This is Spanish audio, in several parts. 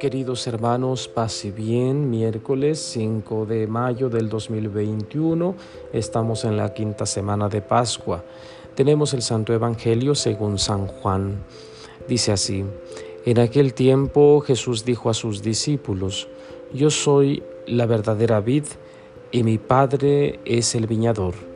Queridos hermanos, paz y bien, miércoles 5 de mayo del 2021, estamos en la quinta semana de Pascua. Tenemos el Santo Evangelio según San Juan. Dice así, en aquel tiempo Jesús dijo a sus discípulos, Yo soy la verdadera vid y mi Padre es el viñador.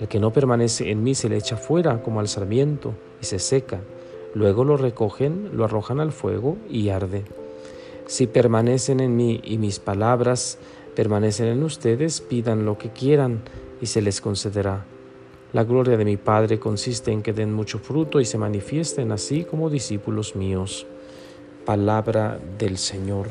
El que no permanece en mí se le echa fuera como al sarmiento y se seca. Luego lo recogen, lo arrojan al fuego y arde. Si permanecen en mí y mis palabras permanecen en ustedes, pidan lo que quieran y se les concederá. La gloria de mi Padre consiste en que den mucho fruto y se manifiesten así como discípulos míos. Palabra del Señor.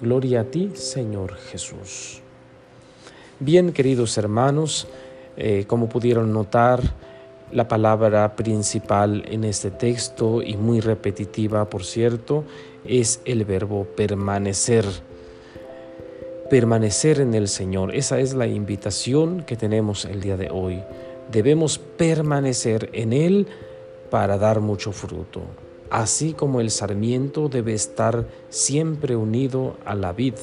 Gloria a ti, Señor Jesús. Bien, queridos hermanos, eh, como pudieron notar, la palabra principal en este texto y muy repetitiva, por cierto, es el verbo permanecer. Permanecer en el Señor. Esa es la invitación que tenemos el día de hoy. Debemos permanecer en Él para dar mucho fruto. Así como el sarmiento debe estar siempre unido a la vid,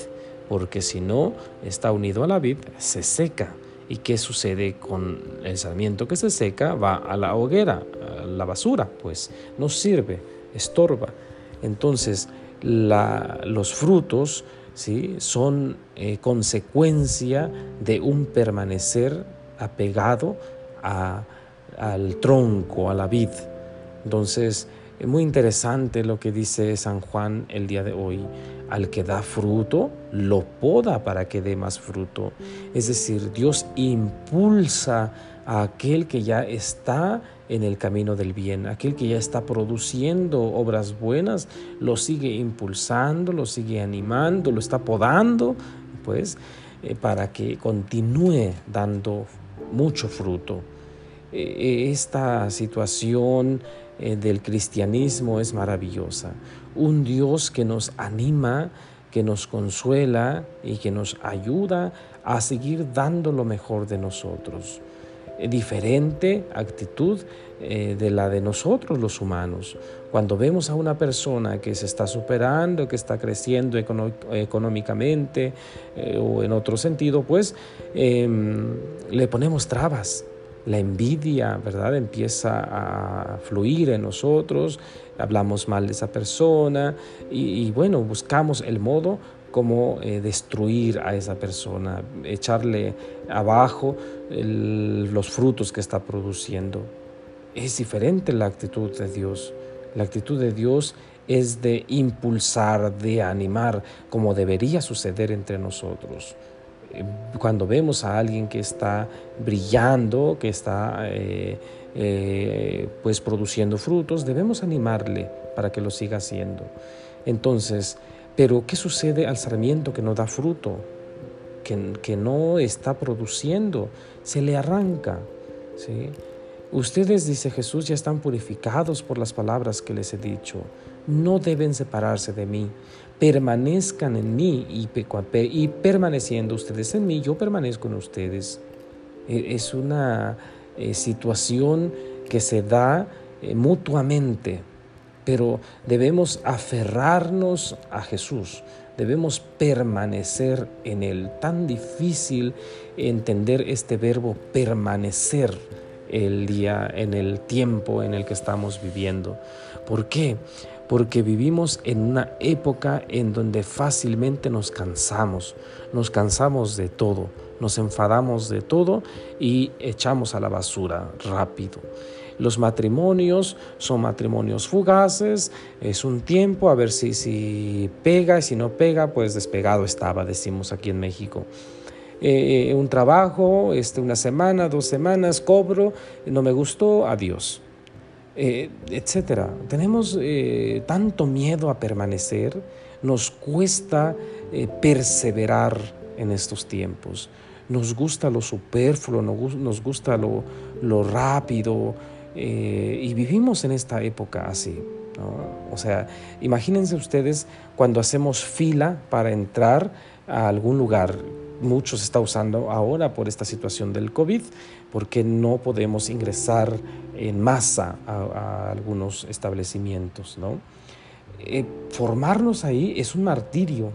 porque si no está unido a la vid, se seca. ¿Y qué sucede con el sarmiento que se seca? Va a la hoguera, a la basura, pues no sirve, estorba. Entonces, los frutos ¿sí? son eh, consecuencia de un permanecer apegado al tronco, a la vid. Entonces, es muy interesante lo que dice San Juan el día de hoy. Al que da fruto, lo poda para que dé más fruto. Es decir, Dios impulsa a aquel que ya está en el camino del bien, aquel que ya está produciendo obras buenas, lo sigue impulsando, lo sigue animando, lo está podando, pues, eh, para que continúe dando mucho fruto. E, e, esta situación eh, del cristianismo es maravillosa. Un Dios que nos anima, que nos consuela y que nos ayuda a seguir dando lo mejor de nosotros. Eh, diferente actitud eh, de la de nosotros los humanos. Cuando vemos a una persona que se está superando, que está creciendo económicamente o en otro sentido, pues em, le ponemos trabas la envidia, ¿verdad? Empieza a fluir en nosotros, hablamos mal de esa persona y, bueno, buscamos el modo como eh, destruir a esa persona, echarle abajo los frutos que está produciendo. Es diferente la actitud de Dios. La actitud de Dios es de impulsar, de animar, como debería suceder entre nosotros cuando vemos a alguien que está brillando, que está eh, eh, pues produciendo frutos, debemos animarle para que lo siga haciendo. Entonces, pero ¿qué sucede al sarmiento que no da fruto? Que, que no está produciendo, se le arranca. ¿sí? Ustedes, dice Jesús, ya están purificados por las palabras que les he dicho. No deben separarse de mí. Permanezcan en mí y, permaneciendo ustedes en mí, yo permanezco en ustedes. E, es una eh, situación que se da eh, mutuamente, pero debemos aferrarnos a Jesús, debemos permanecer en Él. Tan difícil entender este verbo permanecer el día, en el tiempo en el que estamos viviendo. ¿Por qué? Porque vivimos en una época en donde fácilmente nos cansamos, nos cansamos de todo, nos enfadamos de todo y echamos a la basura rápido. Los matrimonios son matrimonios fugaces, es un tiempo a ver si, si pega y si no pega, pues despegado estaba, decimos aquí en México. Eh, un trabajo, este, una semana, dos semanas, cobro, no me gustó, adiós. eh, etcétera. Tenemos eh, tanto miedo a permanecer, nos cuesta eh, perseverar en estos tiempos. Nos gusta lo superfluo, nos gusta lo, lo rápido y vivimos en esta época así. O sea, imagínense ustedes cuando hacemos fila para entrar a algún lugar. Muchos está usando ahora por esta situación del COVID, porque no podemos ingresar en masa a, algunos establecimientos. ¿no? Eh, formarnos ahí es un martirio,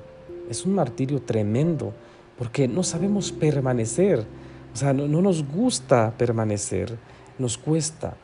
es un martirio tremendo, porque no sabemos permanecer, o sea, no, no nos gusta permanecer, nos cuesta.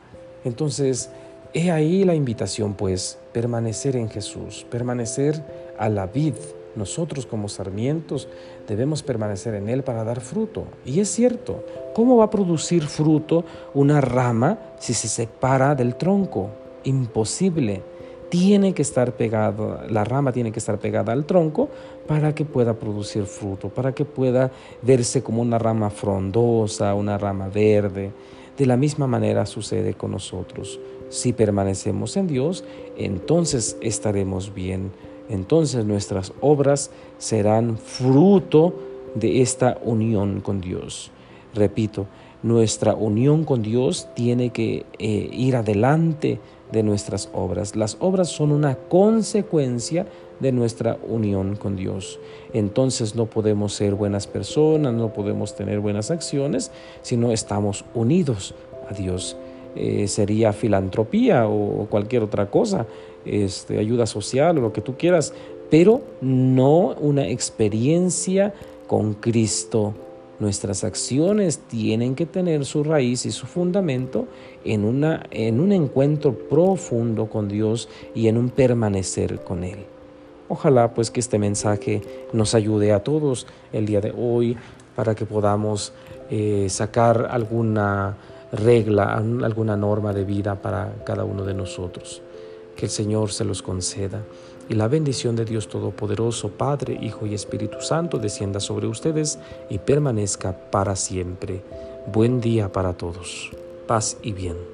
Entonces, He ahí la invitación, pues, permanecer en Jesús, permanecer a la vid. Nosotros como sarmientos debemos permanecer en Él para dar fruto. Y es cierto, ¿cómo va a producir fruto una rama si se separa del tronco? Imposible. Tiene que estar pegado, la rama tiene que estar pegada al tronco para que pueda producir fruto, para que pueda verse como una rama frondosa, una rama verde. De la misma manera sucede con nosotros. Si permanecemos en Dios, entonces estaremos bien. Entonces nuestras obras serán fruto de esta unión con Dios. Repito, nuestra unión con Dios tiene que eh, ir adelante de nuestras obras. Las obras son una consecuencia de nuestra unión con Dios. Entonces no podemos ser buenas personas, no podemos tener buenas acciones si no estamos unidos a Dios. Eh, sería filantropía o cualquier otra cosa, este, ayuda social o lo que tú quieras, pero no una experiencia con Cristo. Nuestras acciones tienen que tener su raíz y su fundamento en, una, en un encuentro profundo con Dios y en un permanecer con Él. Ojalá pues que este mensaje nos ayude a todos el día de hoy para que podamos eh, sacar alguna regla, alguna norma de vida para cada uno de nosotros. Que el Señor se los conceda y la bendición de Dios Todopoderoso, Padre, Hijo y Espíritu Santo descienda sobre ustedes y permanezca para siempre. Buen día para todos. Paz y bien.